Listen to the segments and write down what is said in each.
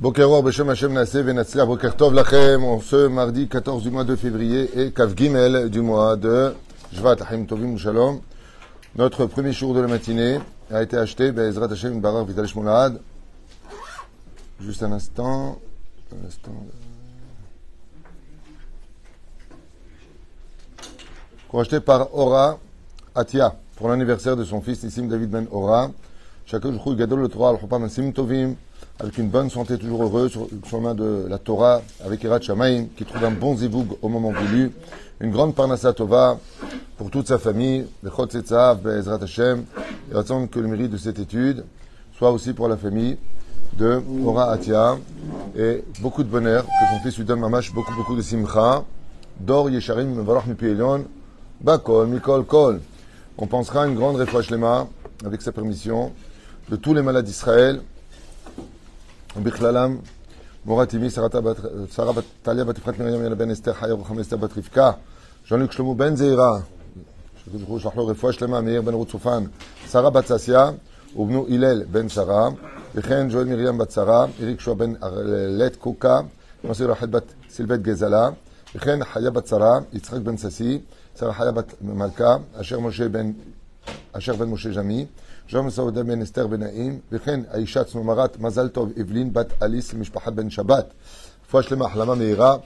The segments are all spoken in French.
Bokeror Beshem Hashem Naseh Venatzler Boker Tov Lachem en ce mardi 14 du mois de février et Kav Gimel du mois de Jvat Achim Tovim Shalom. Notre premier jour de la matinée a été acheté Bezrat Hashem Barar Vital Shmonad. Juste un instant. Un instant. Acheté par Ora Atia pour l'anniversaire de son fils Nissim David Ben Ora. Chacun jour Gadol le Torah Sim Tovim avec une bonne santé, toujours heureux, sur le chemin de la Torah, avec Erat Shamaim, qui trouve un bon zivoug au moment voulu, une grande parnassa tova pour toute sa famille, Bechot Setzav, Be'ezrat Hashem, et attendre que le mérite de cette étude soit aussi pour la famille de Ora Atia, et beaucoup de bonheur, que son fils lui donne mamash, beaucoup, beaucoup de simcha, Dor Yesharim, Mevarach Mipielion, Bakol, Mikol, Kol. On pensera à une grande refouach lema, avec sa permission, de tous les malades d'Israël, ובכללם מורת אמי, שרה בת טליה בת יפחת מרים ילד בן אסתר חיה ורוחם אסתר בת רבקה, ז'וניק שלמה בן זעירה, שקדוש שלח לו רפואה שלמה, מאיר בן רות צופן, שרה בת ששיה, ובנו הלל בן שרה, וכן ג'ואל מרים בת שרה, אריק שועה בן ארלט קוקה, מוסי רחל בת סילבט גזלה, וכן חיה בת שרה, יצחק בן ששי, שרה חיה בת מלכה, אשר משה בן, אשר בן משה ז'מי, jean Saouda ben Esther ben Naïm, וכן האישה צנומרת מזל טוב אבלין בת אליס למשפחת בן שבת. רפואה שלמה, החלמה מהירה.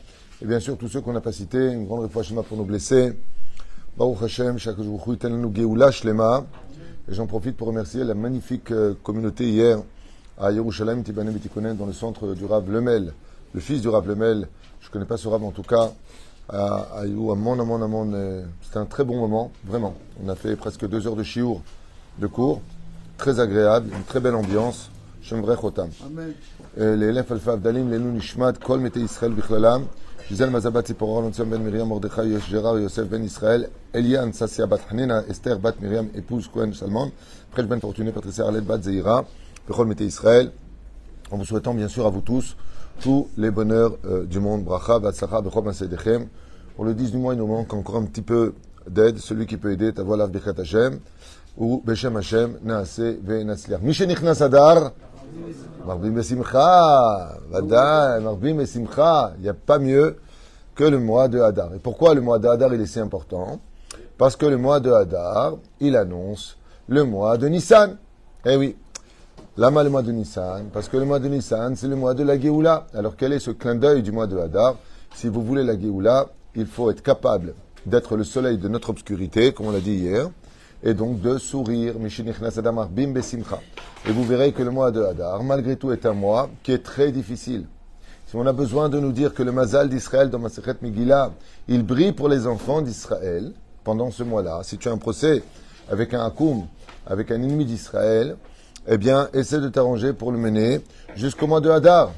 Et bien sûr, tous ceux qu'on n'a pas cités, une grande répoi Shema pour nos blessés. Baruch Hashem, chaque jour, nous Geoula Shlema. Et j'en profite pour remercier la magnifique communauté hier à Yerushalayim, Tibane Betikonen, dans le centre du Rav Lemel, le fils du Rav Lemel. Je ne connais pas ce Rav en tout cas. À, à, à mon, à mon, à mon. C'était un très bon moment, vraiment. On a fait presque deux heures de chiour de cours, très agréable, une très belle ambiance. Shembrech Otam. Euh, les Lef Alfa Abdalim, Lenou Nishmat, Kol Mete Israël Bichlalam, Gisèle Mazabat Tzipora, Lantium Ben Miriam, Mordechai Gérard, Yosef Ben Israël, Eliane Sassia Bat Hanina, Esther Bat Miriam, épouse Cohen Salman, Fresh Ben Fortuné, Patricia Arlette Bat Zeira, Bechol Mete Israël, en vous souhaitant bien sûr à vous tous tous les bonheurs euh, du monde. Bracha, Batsacha, Bechol Masedechem. Pour le 10 du mois, il nous manque encore un petit peu d'aide. Celui qui peut aider, Tavoilaf Birkat Hashem ou Beshem Hashem, Naase Venatzliach. Mishenichnas Adar, Marbim Besimcha, Vada, Marbim Besimcha. Il n'y a pas mieux que le mois de Hadar. Et pourquoi le mois de Hadar il est si important? Parce que le mois de Hadar, il annonce le mois de Nissan. Eh oui. Lama le mois de Nissan, parce que le mois de Nissan, c'est le mois de la Géoula. Alors quel est ce clin d'œil du mois de Hadar? Si vous voulez la Géoula, il faut être capable d'être le soleil de notre obscurité, comme on l'a dit hier et donc de sourire. Et vous verrez que le mois de Hadar, malgré tout, est un mois qui est très difficile. Si on a besoin de nous dire que le Mazal d'Israël dans Masechet Megillah, il brille pour les enfants d'Israël pendant ce mois-là. Si tu as un procès avec un Hakoum, avec un ennemi d'Israël, eh bien, essaie de t'arranger pour le mener jusqu'au mois de Hadar.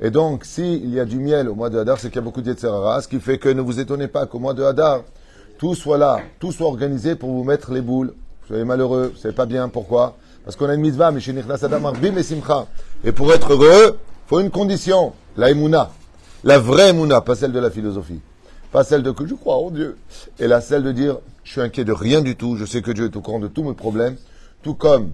Et donc, s'il y a du miel au mois de Hadar, c'est qu'il y a beaucoup de ce qui fait que ne vous étonnez pas qu'au mois de Hadar, tout soit là, tout soit organisé pour vous mettre les boules. Vous soyez malheureux, vous savez pas bien pourquoi. Parce qu'on a une mitzvah, mais chez et Simcha. Et pour être heureux, faut une condition, la emuna. La vraie emuna, pas celle de la philosophie. Pas celle de que je crois en Dieu. Et la celle de dire, je suis inquiet de rien du tout, je sais que Dieu est au courant de tous mes problèmes, tout comme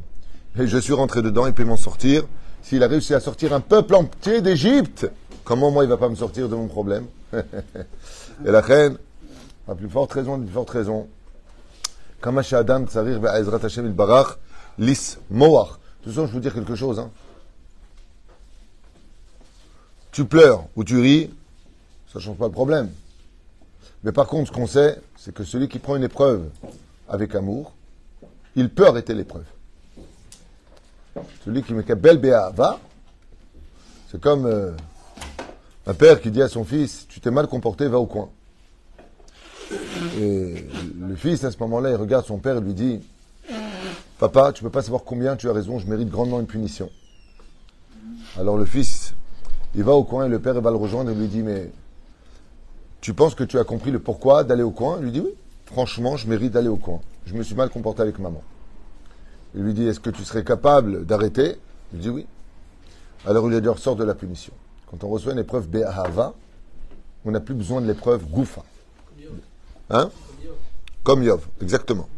et je suis rentré dedans, il peut m'en sortir. S'il a réussi à sortir un peuple entier d'Égypte, comment moi il va pas me sortir de mon problème? Et la reine, à plus forte raison, plus forte raison. Adam Tsarir il Barach. De toute façon, je vous dire quelque chose. Hein. Tu pleures ou tu ris, ça ne change pas le problème. Mais par contre, ce qu'on sait, c'est que celui qui prend une épreuve avec amour, il peut arrêter l'épreuve. Celui qui me belle va, c'est comme euh, un père qui dit à son fils, tu t'es mal comporté, va au coin. Et le fils, à ce moment-là, il regarde son père et lui dit Papa, tu peux pas savoir combien tu as raison, je mérite grandement une punition. Alors le fils, il va au coin et le père va le rejoindre et lui dit Mais tu penses que tu as compris le pourquoi d'aller au coin? Il lui dit Oui, franchement, je mérite d'aller au coin. Je me suis mal comporté avec maman. Il lui dit Est-ce que tu serais capable d'arrêter? Il dit Oui. Alors il lui Ressort de la punition. Quand on reçoit une épreuve Be'ahava, on n'a plus besoin de l'épreuve Goufa. Hein? Comme Yov, exactement.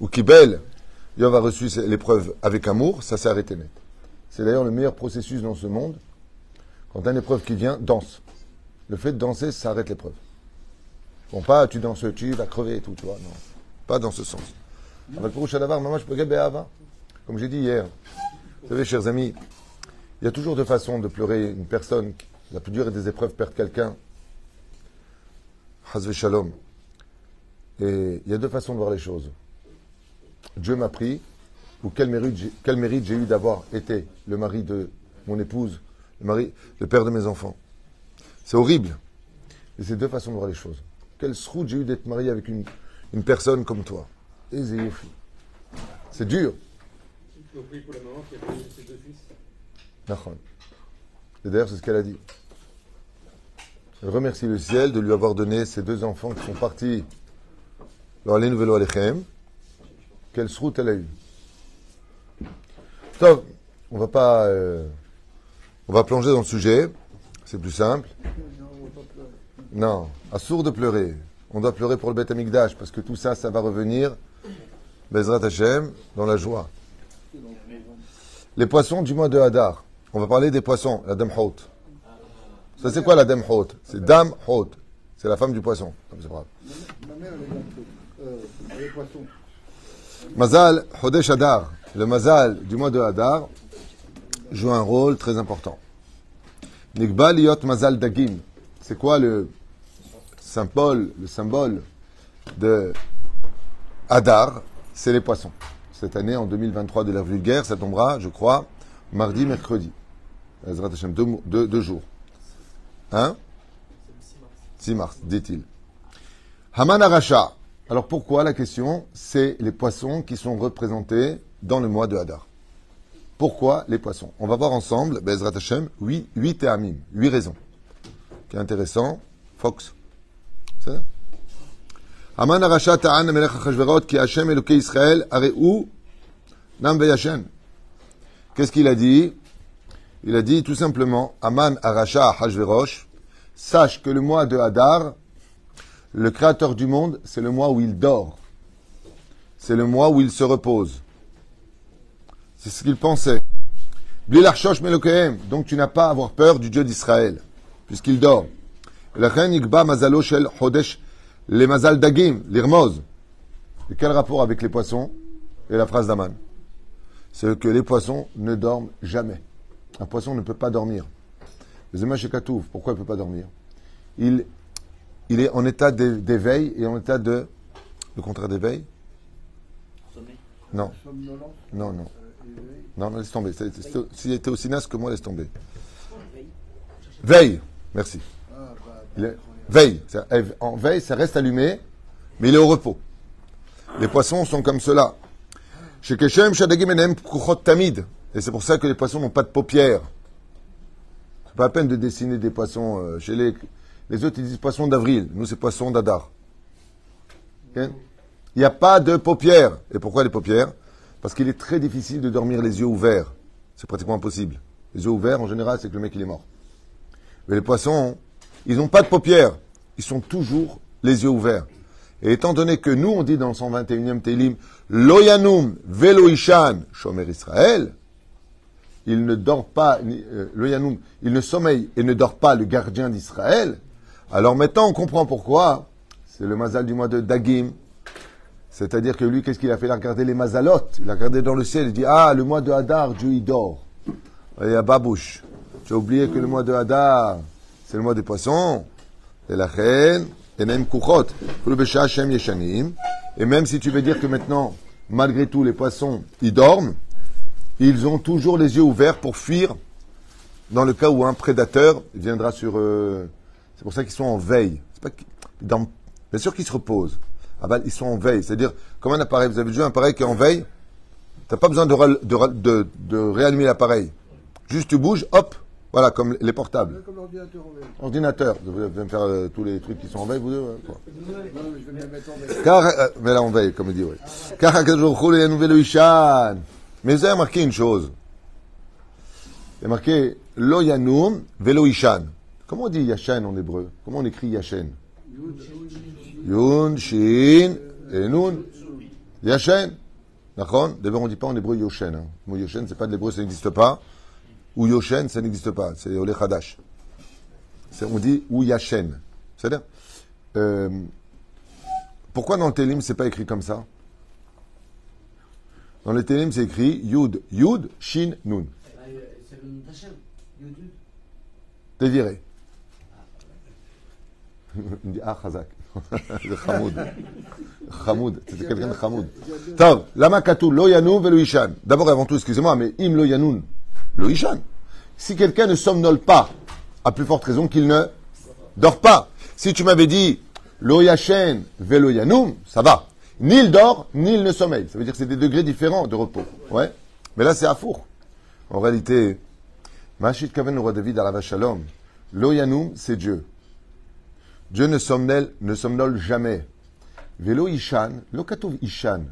Ou Kibel, Yov a reçu l'épreuve avec amour, ça s'est arrêté net. C'est d'ailleurs le meilleur processus dans ce monde Quand une épreuve qui vient, danse. Le fait de danser, ça arrête l'épreuve. Bon, pas tu danses, tu vas crever et tout, tu vois. Non. Pas dans ce sens. Comme j'ai dit hier. Vous savez, chers amis, il y a toujours deux façons de pleurer une personne. La plus dure des épreuves, perdre quelqu'un. Hazve shalom. Et il y a deux façons de voir les choses. Dieu m'a pris, ou quel mérite j'ai, eu d'avoir été le mari de mon épouse, le mari, le père de mes enfants. C'est horrible. Et c'est deux façons de voir les choses. Quel sroud j'ai eu d'être marié avec une, personne comme toi. C'est dur. Et d'ailleurs, c'est ce qu'elle a dit. Elle remercie le ciel de lui avoir donné ses deux enfants qui sont partis. Les nouvelles Alechem. Quelle route elle a eu Stop. On va pas. Euh, on va plonger dans le sujet. C'est plus simple. Non, à sourd de pleurer. On doit pleurer pour le Beth Amikdash parce que tout ça, ça va revenir, Bezrat Hashem, dans la joie. Les poissons du mois de Hadar. On va parler des poissons, la Dame Hot. Ça, c'est quoi la Dame Hot C'est Dame Hot. C'est la femme du poisson. C'est grave. Ma mère, elle est poissons. Mazal Hodesh Hadar. Le Mazal du mois de Hadar joue un rôle très important. Nikbal Yot Mazal Dagim. C'est quoi le symbole, le symbole de Hadar, c'est les poissons. Cette année, en 2023 de la vulgaire, ça tombera, je crois, mardi, mercredi. Deux, deux, jours. Hein? 6 mars, dit-il. Haman Aracha. Alors pourquoi la question C'est les poissons qui sont représentés dans le mois de Hadar. Pourquoi les poissons? On va voir ensemble, Bezrat Hashem, 8, 8 théamim, 8 raisons. Qui est intéressant. Fox. Haman Arasha Ta'an Melech Ki Hashem Elokei Israël Areu Nam. Qu'est-ce qu'il a dit? Il a dit tout simplement Haman Arasha Hashverosh Sache que le mois de Hadar, le créateur du monde, c'est le mois où il dort. C'est le mois où il se repose. C'est ce qu'il pensait. Donc tu n'as pas à avoir peur du Dieu d'Israël, puisqu'il dort. Les mazal dagim, l'irmoz. Et quel rapport avec les poissons et la phrase d'Aman? C'est que les poissons ne dorment jamais. Un poisson ne peut pas dormir. pourquoi il ne peut pas dormir? Il, il est en état d'éveil et en état de. Le contraire d'éveil Non. Non, non. Non, laisse tomber. S'il était aussi naze que moi, laisse tomber. Veille. Merci. veille. En veille, ça reste allumé, mais il est au repos. Les poissons sont comme cela. Tamid. Et c'est pour ça que les poissons n'ont pas de paupières. C'est pas la peine de dessiner des poissons. Euh, chez les, les autres, ils disent poissons d'avril. Nous, c'est poissons d'Adar. Il n'y a pas de paupières. Et pourquoi les paupières? Parce qu'il est très difficile de dormir les yeux ouverts. C'est pratiquement impossible. Les yeux ouverts, en général, c'est que le mec, il est mort. Mais les poissons, ils n'ont pas de paupières. Ils sont toujours les yeux ouverts. Et étant donné que nous, on dit dans le 121e Télim, Loyanum veloishan shomer Israël, il ne dort pas, euh, Loyanum, il ne sommeille et ne dort pas le gardien d'Israël. Alors maintenant, on comprend pourquoi. C'est le mazal du mois de Dagim. C'est-à-dire que lui, qu'est-ce qu'il a fait? Il a regardé les mazalotes. Il a regardé dans le ciel. Il dit, ah, le mois de Hadar, Dieu, il dort. Y a Babouche. Tu as oublié que le mois de Hadar, c'est le mois des poissons. Et la reine, et même kuchot. Et même si tu veux dire que maintenant, malgré tout, les poissons, ils dorment, ils ont toujours les yeux ouverts pour fuir dans le cas où un prédateur viendra sur eux. C'est pour ça qu'ils sont en veille. C'est pas dans, bien sûr qu'ils se reposent. Ah ben, ils sont en veille. C'est-à-dire, comme un appareil, vous avez vu un appareil qui est en veille, tu n'as pas besoin de, de, de, de réanimer l'appareil. Juste tu bouges, hop, voilà, comme les portables. Comme l'ordinateur en veille. Ordinateur. Vous allez me faire euh, tous les trucs qui sont en veille, vous deux quoi. Non, mais je vais me mettre en veille. Car, euh, mais là, en veille, comme il dit, oui. Car. Mais vous avez remarqué une chose. Il y a marqué Lo Yanum Velo Ishan. Comment on dit Yashan en hébreu? Comment on écrit Yashen? Yun, Shin, et Nun. Yashen. D'accord? D'abord, on ne dit pas en hébreu Yoshen. Hein. Le mot Yoshen, c'est pas de l'hébreu, ça n'existe pas ou Yoshen, ça n'existe pas. C'est Ole Hadash. On dit ou Yachen. C'est-à-dire, euh, pourquoi dans le Télim, c'est pas écrit comme ça? Dans le Télim, c'est écrit Yud, Yud, Shin, Nun. C'est le nom d'Hachem. Yud, Yud. T'es viré. Il me dit, ah, Chazak. Le Hamoud. Hamoud. C'était quelqu'un de lo yanoun ve lo ishan. D'abord, avant tout, excusez-moi, mais im lo yanoun, lo ishan. Si quelqu'un ne somnole pas, à plus forte raison qu'il ne dort pas. Si tu m'avais dit, lo yashen ve lo yanoum, ça va. Ni il dort, ni il ne sommeille. Ça veut dire que c'est des degrés différents de repos. Ouais. Mais là, c'est à four. En réalité, Machit Kaven, le roi David, la Shalom, lo yanoum, c'est Dieu. Dieu ne somnole, jamais. Velo Ishan, lo Ishan.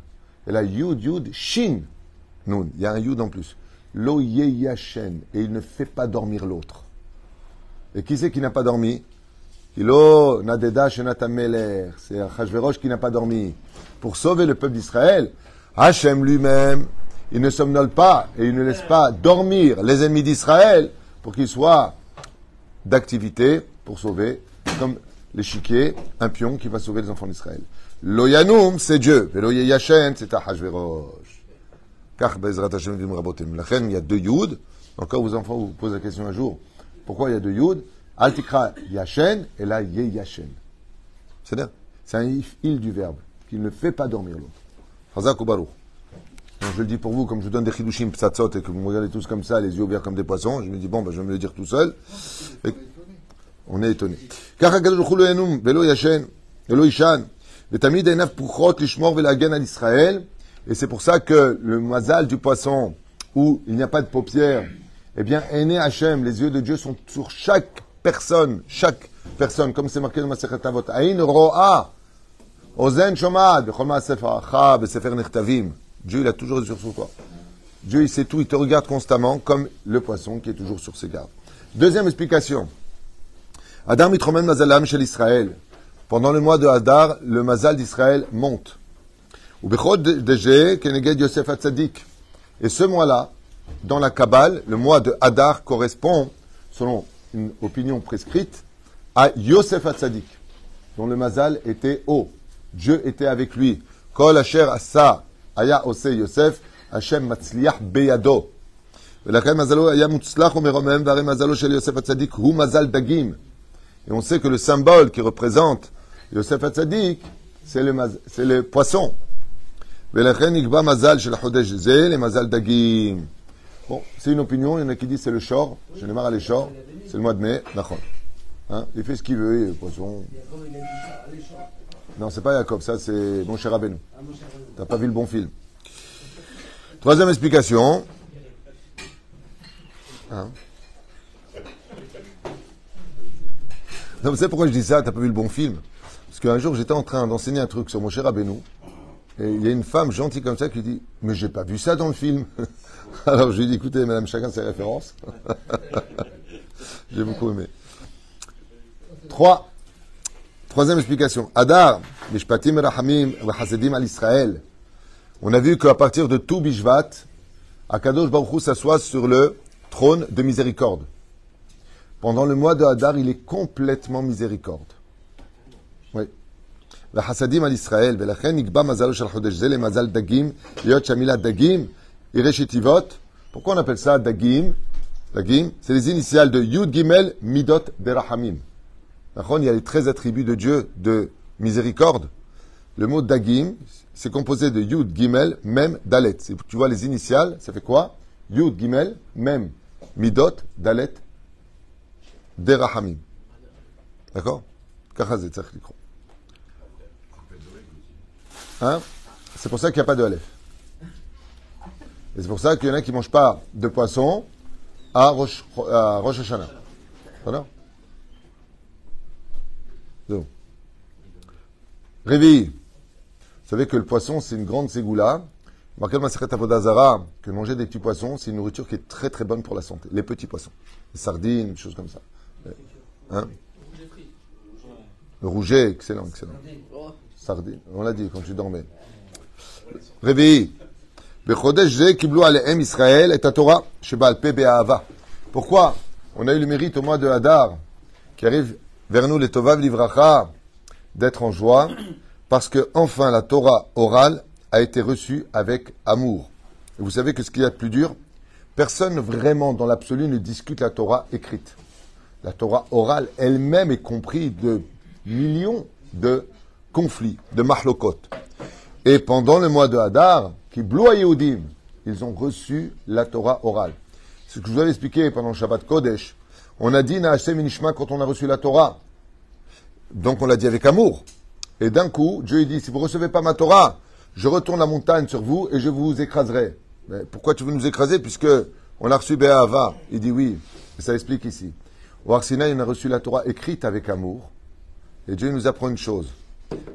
Elle a Yud, Yud, Shin. Nun, il y a un Yud en plus. Lo Yeyashen. Et il ne fait pas dormir l'autre. Et qui c'est qui n'a pas dormi? Kilo Nadeda Shenatameler. C'est Achashverosh qui n'a pas dormi. Pour sauver le peuple d'Israël, Hachem lui-même, il ne somnole pas et il ne laisse pas dormir les ennemis d'Israël pour qu'ils soient d'activité pour sauver, comme l'échiquier, un pion qui va sauver les enfants d'Israël. Loyanum, c'est Dieu. Velo Yashen, c'est Ahashverosh. Car Bezrat Hashem Vim il y a deux Yud. Encore vos enfants vous posent la question un jour. Pourquoi il y a deux Yud? Altikra Yashen et là Yashen. C'est-à-dire, c'est un il du verbe qui ne fait pas dormir l'autre. Baruch. je le dis pour vous, comme je vous donne des chidushim psatzot et que vous me regardez tous comme ça, les yeux ouverts comme des poissons, je me dis, bon, ben, je vais me le dire tout seul. On est étonné. Et c'est pour ça que le mazal du poisson, où il n'y a pas de paupières, eh bien, Hachem, les yeux de Dieu sont sur chaque personne, chaque personne, comme c'est marqué dans ma Sechet Avot. Aïn ro'a, ozen shomad, bechol sefer acha, besefer nechtavim. Dieu, il a toujours les yeux sur toi. Dieu, il sait tout, il te regarde constamment, comme le poisson qui est toujours sur ses gardes. Deuxième explication. Adam mitromen mazalam chez l'Israël. Pendant le mois de Hadar, le mazal d'Israël monte. Ou bechod deje keneged Yosef Hatzadik. Et ce mois-là, dans la Kabbale, le mois de Hadar correspond, selon une opinion prescrite, à Yosef Hatzadik, dont le mazal était haut. Dieu était avec lui. Kol asher asa aya ose Yosef, Hashem matzliach beyado. ולכן מזלו היה מוצלח ומרומם, והרי מזלו של יוסף הצדיק הוא מזל דגים. Et on sait que le symbole qui représente Yosef Hatzadik, c'est le, c'est le poisson. Bon, c'est une opinion. Il y en a qui disent c'est le short. Je n'ai marre à les short. C'est le mois de mai. D'accord. Hein? Il fait ce qu'il veut, il est poisson. Non, c'est pas Jacob, ça c'est mon cher Rabbeinu. T'as pas vu le bon film. Troisième explication. Hein? Vous savez pourquoi je dis ça T'as pas vu le bon film Parce qu'un jour, j'étais en train d'enseigner un truc sur mon cher Abenou. Et il y a une femme gentille comme ça qui dit Mais j'ai pas vu ça dans le film. Alors je lui ai dit Écoutez, madame, chacun ses références. j'ai beaucoup aimé. Trois. Troisième explication. Adar, Mishpatim Rahamim Hasedim al Israël. On a vu qu'à partir de tout Bishvat, Akadosh Baruch s'assoit sur le trône de miséricorde. Pendant le mois de Hadar, il est complètement miséricorde. Oui. וחסדים על ישראל, ולכן נקבע מזלו של חודש זה למזל דגים, היות שהמילה דגים היא ראשי תיבות. Pourquoi on appelle ça dagim Dagim, c'est les initiales de Yud Gimel Midot Berachamim. Il y a les 13 attributs de Dieu de miséricorde. Le mot dagim, c'est composé de Yud Gimel Mem Dalet. Tu vois les initiales, ça fait quoi Yud Gimel Mem Midot Dalet Derahamim. D'accord? Hein? C'est pour ça qu'il n'y a pas de Aleph. Et c'est pour ça qu'il y en a qui ne mangent pas de poisson à Rosh, à Hashanah. Voilà. Donc. Réveillez. Vous savez que le poisson, c'est une grande ségoula. Marqué dans Avodazara que manger des petits poissons, c'est une nourriture qui est très très bonne pour la santé. Les petits poissons. Les sardines, des choses comme ça. Hein le rouget, excellent, excellent. Sardine, on l'a dit quand tu dormais. Réveillé. Israël et Torah Pourquoi On a eu le mérite au mois de Hadar, qui arrive vers nous, les Tovav Livracha, d'être en joie, parce que enfin la Torah orale a été reçue avec amour. Et vous savez que ce qu'il y a de plus dur, personne vraiment dans l'absolu ne discute la Torah écrite. La Torah orale elle-même est comprise de millions de conflits, de mahlokot. Et pendant le mois de Hadar, qui bloua Yehudim, ils ont reçu la Torah orale. Ce que je vous avais expliqué pendant le Shabbat Kodesh, on a dit Naashem Inishma quand on a reçu la Torah. Donc on l'a dit avec amour. Et d'un coup, Dieu dit, si vous ne recevez pas ma Torah, je retourne la montagne sur vous et je vous écraserai. Mais pourquoi tu veux nous écraser puisque on a reçu Béhava Il dit oui. Et ça explique ici. Au Arsinaï, on a reçu la Torah écrite avec amour. Et Dieu nous apprend une chose.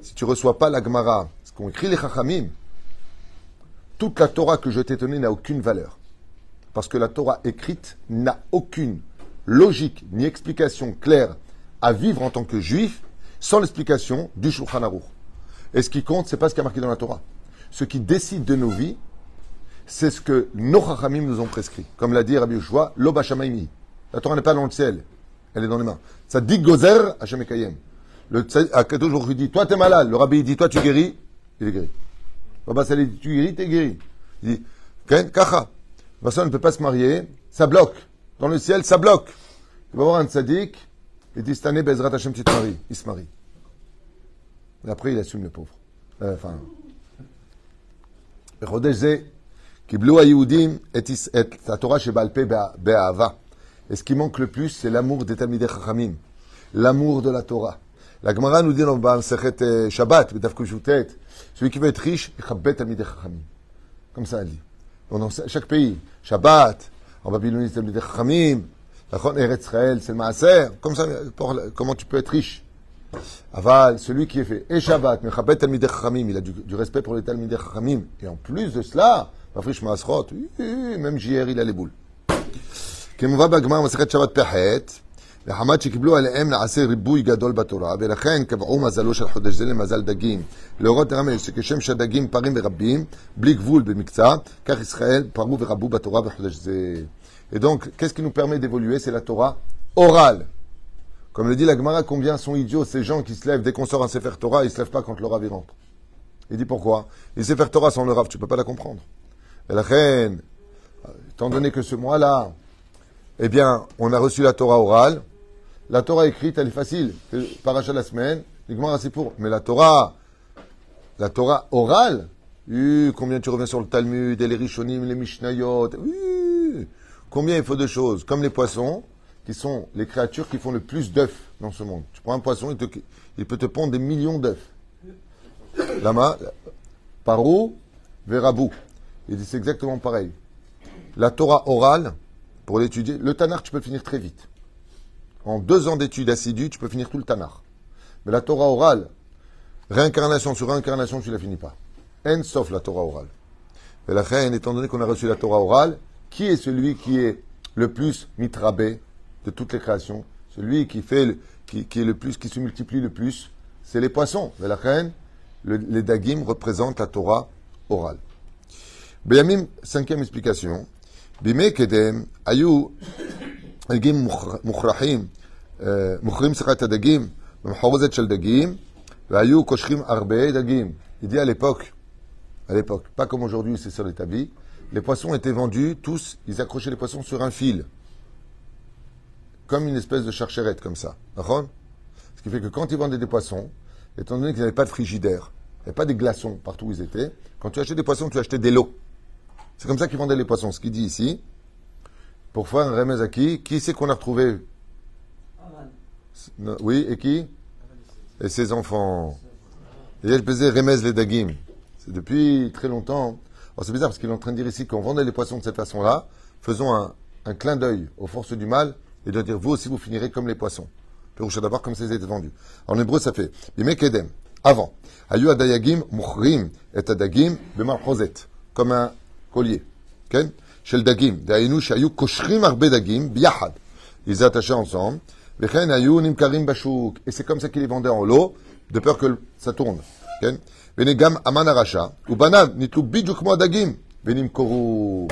Si tu reçois pas la Gemara, ce qu'ont écrit les Chachamim, toute la Torah que je t'ai donnée n'a aucune valeur. Parce que la Torah écrite n'a aucune logique ni explication claire à vivre en tant que juif sans l'explication du Shulchan Aruch. Et ce qui compte, c'est pas ce qui a marqué dans la Torah. Ce qui décide de nos vies, c'est ce que nos Chachamim nous ont prescrit. Comme l'a dit Rabbi Yoshua, Loba La Torah n'est pas dans le ciel, elle est dans les mains. Ça dit Gozer Hashem Ekayem. Le toujours dit, toi t'es malade. Le rabbi dit, toi tu guéris, il est guéri. Baba dit, tu guéris, t'es guéri. Il dit, Ken, Kacha. Personne ne peut pas se marier, ça bloque. Dans le ciel, ça bloque. Tu vas voir un tzaddik, il dit, cette année, Bezrat Hashem, tu te maries. Il se marie. Et après, il assume le pauvre. Euh, enfin. et la Torah chez Balpe Be'ava. Et ce qui manque le plus, c'est l'amour des Talmidei Chachamim. L'amour de la Torah. La Gemara nous dit dans le Sechet Shabbat, celui qui veut être riche, il Talmidei Chachamim. Comme ça, elle dit. Dans chaque pays. Shabbat, en Babylonie, Talmidei Chachamim. Eretz Israël, c'est le Maaser. Comme ça, comment tu peux être riche? Aval, celui qui est fait et Shabbat, Mechabet Talmidei Chachamim, il a du, du, respect pour les Talmidei Chachamim. Et en plus de cela, Mafrish Maasrot, même JR, il a les boules. כמובא בגמר מסכת שבת פחת, לחמת שקיבלו עליהם נעשה ריבוי גדול בתורה, ולכן קבעו מזלו של חודש זה למזל דגים. להורות לרמז שכשם שהדגים פרים ורבים, בלי גבול במקצת, כך ישראל פרו ורבו בתורה בחודש זה. Et donc, qu'est-ce qui nous permet d'évoluer C'est la Torah orale. Comme le dit la Gemara, combien sont idiots ces gens qui se lèvent dès qu'on sort un Sefer Torah, ils ne se lèvent pas quand le Rav y rentre. Il dit pourquoi Les Sefer Torah sans le Rav, tu ne peux pas la comprendre. Et la reine, étant donné que ce mois-là, eh bien, on a reçu la Torah orale, la Torah écrite, elle est facile. Paracha la semaine, c'est pour. Mais la Torah, la Torah orale, combien tu reviens sur le Talmud, et les Rishonim, les Mishnayot, combien il faut de choses, comme les poissons, qui sont les créatures qui font le plus d'œufs dans ce monde. Tu prends un poisson, il, peut te pondre des millions d'œufs. Lama, Paro, Verabou. Il dit c'est exactement pareil. La Torah orale, pour l'étudier, le Tanar, tu peux finir très vite. En deux ans d'études assidues, tu peux finir tout le Tanar. Mais la Torah orale, réincarnation sur réincarnation, tu ne la finis pas. En sauf la Torah orale. Et la reine, étant donné qu'on a reçu la Torah orale, qui est celui qui est le plus mitrabé de toutes les créations, celui qui fait, qui, est le plus, qui se multiplie le plus, c'est les poissons. Mais la reine, les dagim représentent la Torah orale. Beyamim, cinquième explication. Bime kedem, ayu, dagim mukhrahim, mukhrahim sachat dagim, במחרוזת של דגים, והיו קושרים הרבה דגים. Il dit à l'époque, à l'époque, pas comme aujourd'hui c'est sur l'établi, les poissons étaient vendus, tous, ils accrochaient les poissons sur un fil comme une espèce de charcherette comme ça. Ce qui fait que quand ils vendaient des poissons, étant donné qu'ils n'avaient pas de frigidaire, il n'y avait pas des glaçons partout où ils étaient, quand tu achetais des poissons, tu achetais des lots. C'est comme ça qu'ils vendaient les poissons. Ce qu'il dit ici, pour faire un remède à qui? Qui c'est qu'on a retrouvé? Oui, et qui? Et ses enfants. Et elle pesait remez les dagim. C'est depuis très longtemps. c'est bizarre parce qu'il est en train de dire ici qu'on vendait les poissons de cette façon-là. Faisons un, un clin d'œil aux forces du mal et de dire vous aussi vous finirez comme les poissons. Péroucha d'abord comme étaient vendus. En hébreu ça fait Bimekedem. Avant. Ayu adayagim muchrim et adagim b'marchozet. Comme un collier. Ken? Shel dagim. Dainu shayu koshrim arbe dagim biyahad. Ils attachaient ensemble. Vechen ayu nimkarim bashuk. Et c'est comme ça qu'ils les vendaient en lot, de peur que ça tourne. Ken? Venegam aman arasha. Ubanad nitlu bidjuk mo adagim. Venim koru.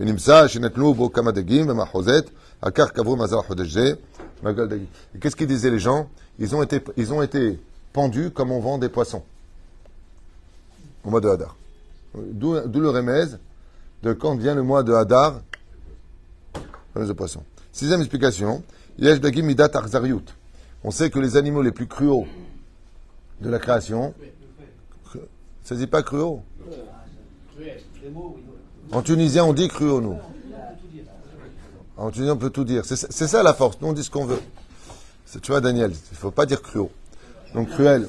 ונמצא שנתנו בו כמה דגים ומחוזת, על כך קברו מזל חודש זה, מעגל דגים. Et qu'est-ce qu'ils disaient les gens ils ont, été, ils ont été pendus comme on vend des poissons au mois de Hadar. D'où le remèze de quand vient le mois de Hadar, le poisson. Sixième explication. On sait que les animaux les plus cruaux de la création, ça ne dit pas cruaux? En tunisien, on dit cruaux, nous. En tunisien, on peut tout dire. C'est ça la force. Nous, on dit ce qu'on veut. Tu vois, Daniel, il ne faut pas dire cruaux. Donc, cruel.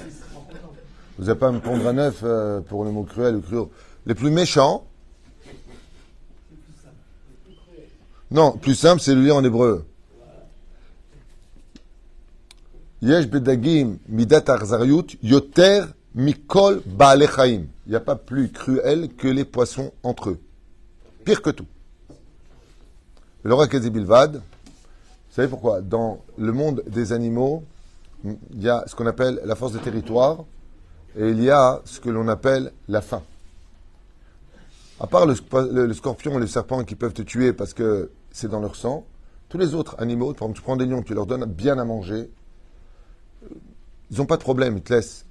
Vous n'allez pas me prendre un œuf euh, pour le mot cruel ou cruaux. Les plus méchants. Non, plus simple, c'est le lire en hébreu. Yesh bedagim midat yoter mikol baalechaim. Il n'y a pas plus cruel que les poissons entre eux. Pire que tout. Le roi Bilvad, vous savez pourquoi? Dans le monde des animaux, il y a ce qu'on appelle la force de territoire et il y a ce que l'on appelle la faim. À part le, scorpion et le serpent qui peuvent te tuer parce que c'est dans leur sang, tous les autres animaux, par tu prends des lions, tu leur donnes bien à manger, euh, ils n'ont pas de problème, ils te laissent.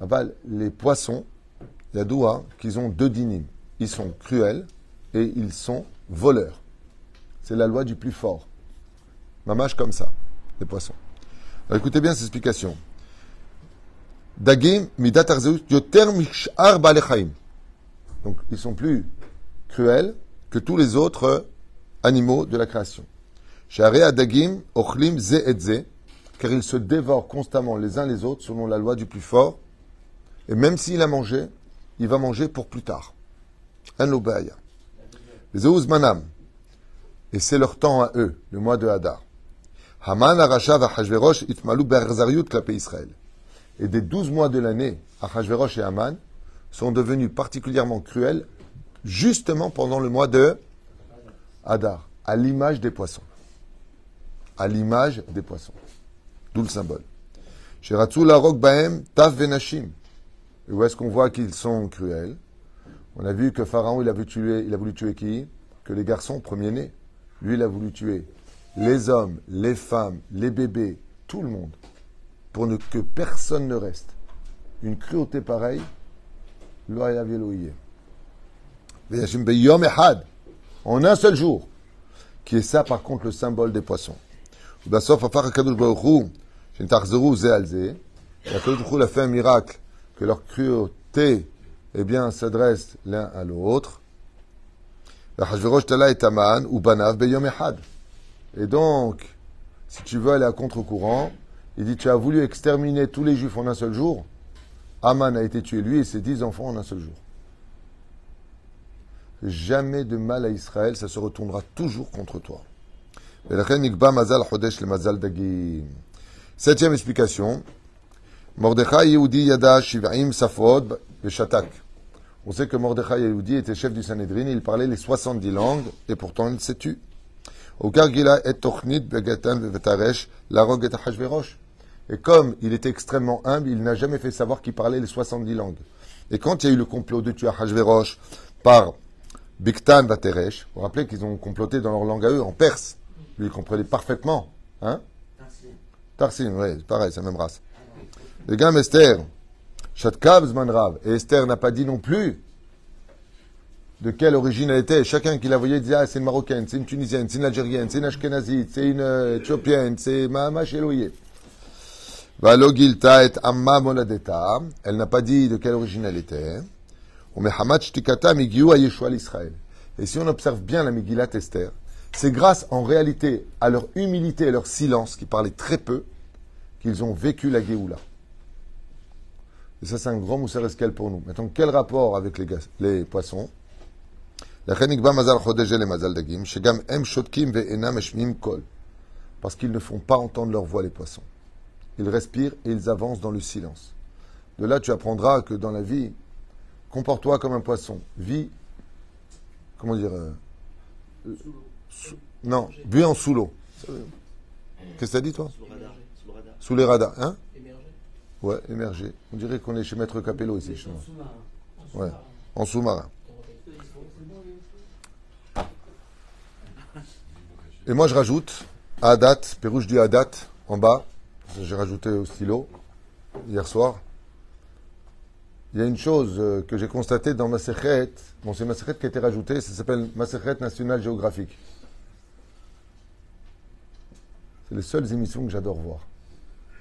Aval, les poissons, il y a qu'ils ont deux dynimes. Ils sont cruels et ils sont voleurs. C'est la loi du plus fort. Mamache comme ça, les poissons. Écoutez bien cette explication. Dagim midat yoter balechaim. Donc, ils sont plus cruels que tous les autres animaux de la création. Ochlim car ils se dévorent constamment les uns les autres selon la loi du plus fort. Et même s'il a mangé, il va manger pour plus tard. Et c'est leur temps à eux, le mois de Hadar. Haman, Itmalu, Berzariut, Israël. Et des douze mois de l'année, Achashverosh et Haman sont devenus particulièrement cruels, justement pendant le mois de Hadar, à l'image des poissons. À l'image des poissons. D'où le symbole. Shiratsu la rok baem taf venashim. Et où est-ce qu'on voit qu'ils sont cruels? On a vu que Pharaon, il a voulu tuer, il a voulu tuer qui? Que les garçons premiers-nés. Lui, il a voulu tuer les hommes, les femmes, les bébés, tout le monde, pour ne, que personne ne reste. Une cruauté pareille, Yom en un seul jour, qui est ça par contre le symbole des poissons. Bassof Afar Akadosh Baruchou, l'a fait un miracle, que leur cruauté, eh bien, s'adresse l'un à l'autre. Et ou Banav Beyom Et donc, si tu veux aller à contre-courant, il dit, tu as voulu exterminer tous les juifs en un seul jour, Aman a été tué, lui et ses dix enfants en un seul jour. Jamais de mal à Israël, ça se retournera toujours contre toi. Septième explication. Safod On sait que Mordechai Yehudi était chef du Sanhedrin, il parlait les 70 langues, et pourtant il s'est tué. Tochnit Begatan Vetaresh, et comme il était extrêmement humble, il n'a jamais fait savoir qu'il parlait les 70 langues. Et quand il y a eu le complot de tuer Hashverosh par Biktan Vateresh, vous vous rappelez qu'ils ont comploté dans leur langue à eux, en perse. Lui, il comprenait parfaitement. Hein? Tarsin, oui, pareil, c'est la même race. Le gars Esther, Shatkab Zmanrav, et Esther n'a pas dit non plus de quelle origine elle était. Chacun qui la voyait disait, ah, c'est une Marocaine, c'est une Tunisienne, c'est une Algérienne, c'est une Ashkenazite, c'est une euh, Éthiopienne, c'est Mahama Sheloye. Valogilta et Amma Moladeta. Elle n'a pas dit de quelle origine elle était. Et si on observe bien la Megillat Esther, c'est grâce en réalité à leur humilité et leur silence, qui parlaient très peu, qu'ils ont vécu la Géoula. Et ça, c'est un grand moussarescal pour nous. Maintenant, quel rapport avec les, les poissons? Parce qu'ils ne font pas entendre leur voix, les poissons. Ils respirent et ils avancent dans le silence. De là, tu apprendras que dans la vie, comporte-toi comme un poisson. Vis, comment dire, euh, sous- non, vis en sous l'eau. Qu'est-ce que t'as dit, toi? Sous le radar. Sous le radar. Sous les radars, hein? Émergé. Ouais, émergé. On dirait qu'on est chez Maître Capello ici, chez moi. Sous-marin. Ouais, en sous-marin. Et moi, je rajoute Adat, Pérouche du Adat, en bas. J'ai rajouté au stylo hier soir. Il y a une chose euh, que j'ai constatée dans ma sechet. Bon, c'est ma sechet qui a été rajoutée. Ça s'appelle ma sechet nationale géographique. C'est les seules émissions que j'adore voir.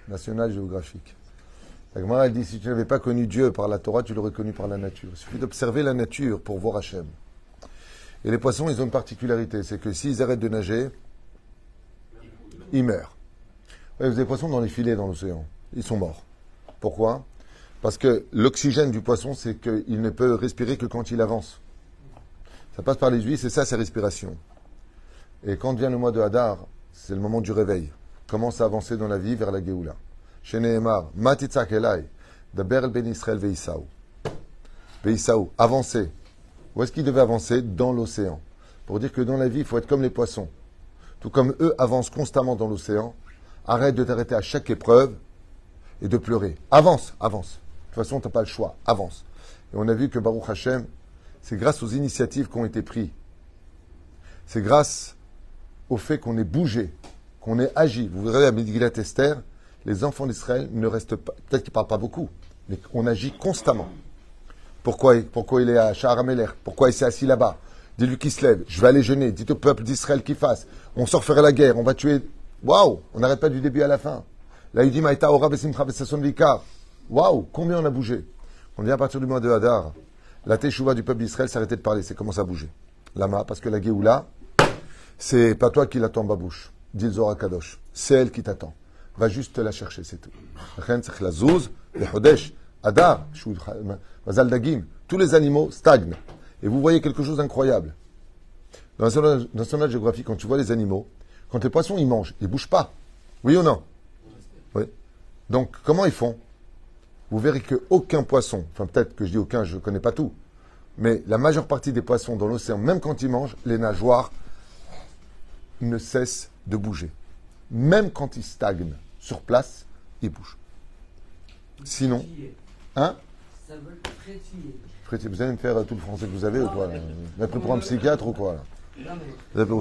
Nationale géographique. La Gemara dit si tu n'avais pas connu Dieu par la Torah, tu l'aurais connu par la nature. Il suffit d'observer la nature pour voir Hachem. Et les poissons, ils ont une particularité c'est que s'ils arrêtent de nager, ils meurent. Vous avez des poissons dans les filets dans l'océan. Ils sont morts. Pourquoi? Parce que l'oxygène du poisson, c'est qu'il ne peut respirer que quand il avance. Ça passe par les huiles, c'est ça sa respiration. Et quand vient le mois de Hadar, c'est le moment du réveil. Commence à avancer dans la vie vers la Géoula. Chez Nehemar, Matitzak Elai, Daber ben Israël Veisaou. Avancer. Où est-ce qu'il devait avancer? Dans l'océan. Pour dire que dans la vie, il faut être comme les poissons. Tout comme eux avancent constamment dans l'océan, arrête de t'arrêter à chaque épreuve et de pleurer. Avance, avance. De toute façon, tu n'as pas le choix. Avance. Et on a vu que Baruch Hashem, c'est grâce aux initiatives qui ont été prises. C'est grâce au fait qu'on ait bougé, qu'on ait agi. Vous verrez à Midigilat Esther, les enfants d'Israël ne restent pas, peut-être qu'ils ne parlent pas beaucoup, mais on agit constamment. Pourquoi, pourquoi il est à Shaharameler Pourquoi il s'est assis là-bas? Dis-lui qu'il se lève, je vais aller jeûner, dites au peuple d'Israël qu'il fasse. On sort faire la guerre, on va tuer. Waouh On n'arrête pas du début à la fin. Là, il dit Maïta Ora Vikar. Waouh Combien on a bougé On vient à partir du mois de Hadar. La Teshuvah du peuple d'Israël s'arrêtait de parler, c'est commence à bouger. Lama, parce que la Géoula, c'est pas toi qui l'attends, babouche. Dit Zora Kadosh. C'est elle qui t'attend. Va juste la chercher, c'est tout. Adar, Dagim, tous les animaux stagnent. Et vous voyez quelque chose d'incroyable. Dans la national géographie, quand tu vois les animaux, quand les poissons ils mangent, ils ne bougent pas. Oui ou non Oui. Donc, comment ils font? Vous verrez qu'aucun poisson, enfin peut-être que je dis aucun, je ne connais pas tout, mais la majeure partie des poissons dans l'océan, même quand ils mangent, les nageoires ne cessent de bouger. Même quand ils stagnent sur place, ils bougent. Sinon, hein? Ça veut. Vous allez me faire tout le français que vous avez ou quoi Vous avez pris pour un psychiatre ou quoi là? Vous avez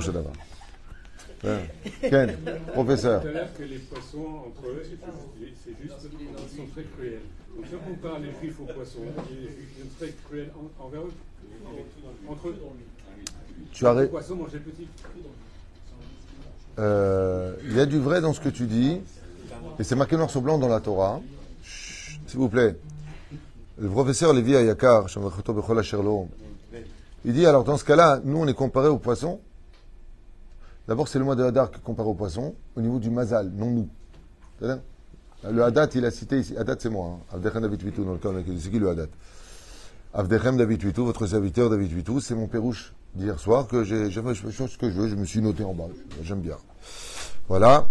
Ken, professeur. Tout à l'heure que les poissons, entre eux, c'est juste, ils sont très cruels. Donc si on compare les juifs aux poissons, ils sont très cruels envers eux, entre eux. Tu as Les poissons mangent les petits. Euh, il y a du vrai dans ce que tu dis, et c'est marqué noir sur blanc dans la Torah. S'il vous plaît. Le professeur Lévi Ayakar, il dit alors dans ce cas-là, nous on est comparé aux poissons? D'abord, c'est le mois de Hadar qui est comparé aux poissons, au niveau du mazal, non nous. Le Hadat, il a cité ici. Hadat, c'est moi. Hein. Avdechem David Vitou, dans le cas C'est qui le Hadat? Avdechem David Vitou, votre serviteur David Vitou, c'est mon pérouche d'hier soir que j'ai fait ce que je veux. Je me suis noté en bas. J'aime bien. Voilà.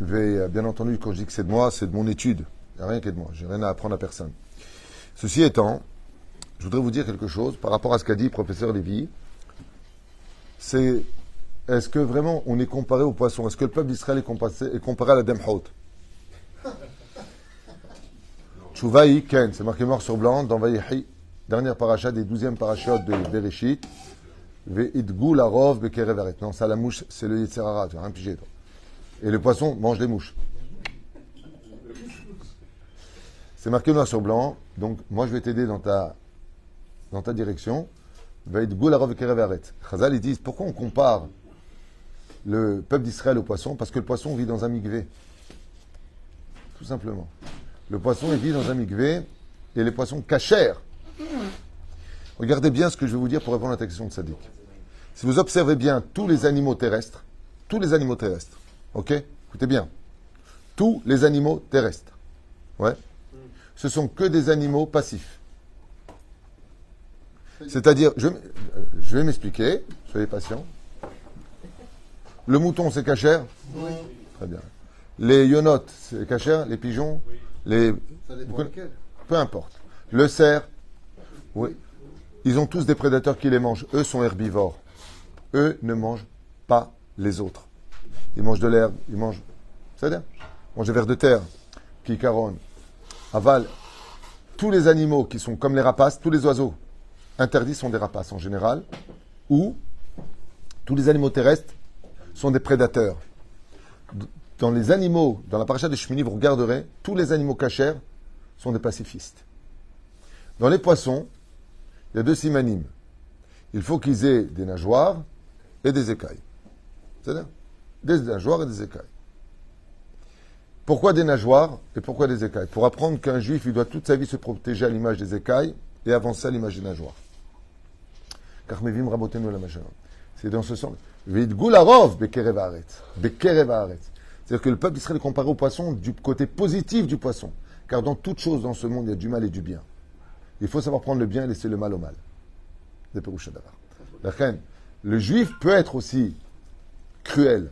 vais, bien entendu, quand je dis que c'est de moi, c'est de mon étude. Il n'y a rien qui est de moi. J'ai rien à apprendre à personne. Ceci étant, je voudrais vous dire quelque chose par rapport à ce qu'a dit le professeur Lévy. C'est est-ce que vraiment on est comparé aux poissons Est-ce que le peuple d'Israël est, comparé, à la Demhout Chouvaï Ken, c'est marqué mort sur blanc dans Vaïhi, dernière paracha des douzièmes parachutes de Bereshit. Ve'idgou la rov bekerevaret. Non, ça la mouche, c'est le Yitzhara, tu vas rien piger toi. Et le poisson mange des mouches. C'est marqué noir sur blanc, donc moi je vais t'aider dans ta, dans ta direction. Ve'idgou la rov bekerevaret. Chazal, ils disent, pourquoi on compare le peuple d'Israël au poisson Parce que le poisson vit dans un migvé. Tout simplement. Le poisson, vit dans un migvé et les poissons cachèrent. Regardez bien ce que je vais vous dire pour répondre à la question de Sadik. Si vous observez bien tous les animaux terrestres, tous les animaux terrestres, ok? Écoutez bien. Tous les animaux terrestres, ouais? Ce sont que des animaux passifs. C'est-à-dire, je, je vais m'expliquer, soyez patients. Le mouton, c'est cachère Oui. Très bien. Les yonotes, c'est cachère Les pigeons Les... Peu importe. Le cerf Oui. Ils ont tous des prédateurs qui les mangent. Eux sont herbivores. Eux ne mangent pas les autres. Ils mangent de l'herbe, ils mangent. C'est-à-dire Ils mangent des vers de terre, qui caronnent. Aval. Tous les animaux qui sont comme les rapaces, tous les oiseaux interdits sont des rapaces en général. Ou tous les animaux terrestres sont des prédateurs. Dans les animaux, dans la paracha des Shmini, vous regarderez, tous les animaux cachers sont des pacifistes. Dans les poissons, il y a deux simanimes. Il faut qu'ils aient des nageoires et des écailles. C'est-à-dire des nageoires et des écailles. Pourquoi des nageoires et pourquoi des écailles? Pour apprendre qu'un juif, il doit toute sa vie se protéger à l'image des écailles et avancer à l'image des nageoires. Car la C'est dans ce sens. C'est-à-dire que le peuple serait comparé au poisson du côté positif du poisson. Car dans toute chose dans ce monde, il y a du mal et du bien. Il faut savoir prendre le bien et laisser le mal au mal. Le juif peut être aussi cruel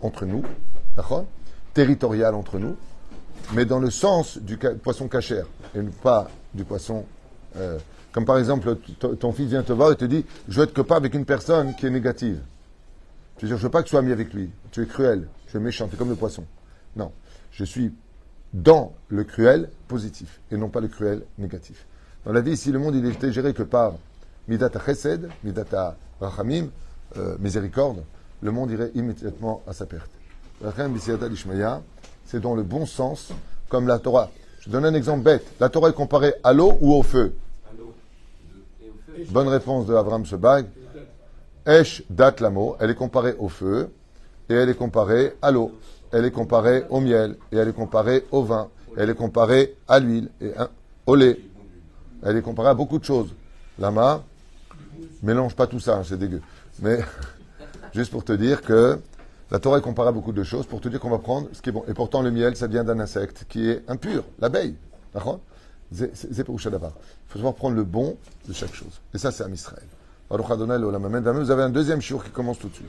entre nous, territorial entre nous, mais dans le sens du poisson cachère et pas du poisson. Euh, comme par exemple, ton fils vient te voir et te dit Je veux être copain avec une personne qui est négative. Tu veux dire Je veux pas que tu sois ami avec lui. Tu es cruel, tu es méchant, tu es comme le poisson. Non, je suis dans le cruel positif et non pas le cruel négatif. Dans la vie, si le monde il est géré que par midata chesed, midata rachamim, euh, miséricorde, le monde irait immédiatement à sa perte. C'est dans le bon sens, comme la Torah. Je donne un exemple bête. La Torah est comparée à l'eau ou au feu Bonne réponse de Avram Sebag. Esh dat lamo, elle est comparée au feu et elle est comparée à l'eau. Elle est comparée au miel et elle est comparée au vin. Elle est comparée à l'huile et au lait. Elle est comparée à beaucoup de choses. Lama, mélange pas tout ça, hein, c'est dégueu. Mais juste pour te dire que la Torah est comparée à beaucoup de choses, pour te dire qu'on va prendre ce qui est bon. Et pourtant, le miel, ça vient d'un insecte qui est impur, l'abeille. D'accord? Il faut savoir prendre le bon de chaque chose. Et ça, c'est à Israël. Vous avez un deuxième jour qui commence tout de suite.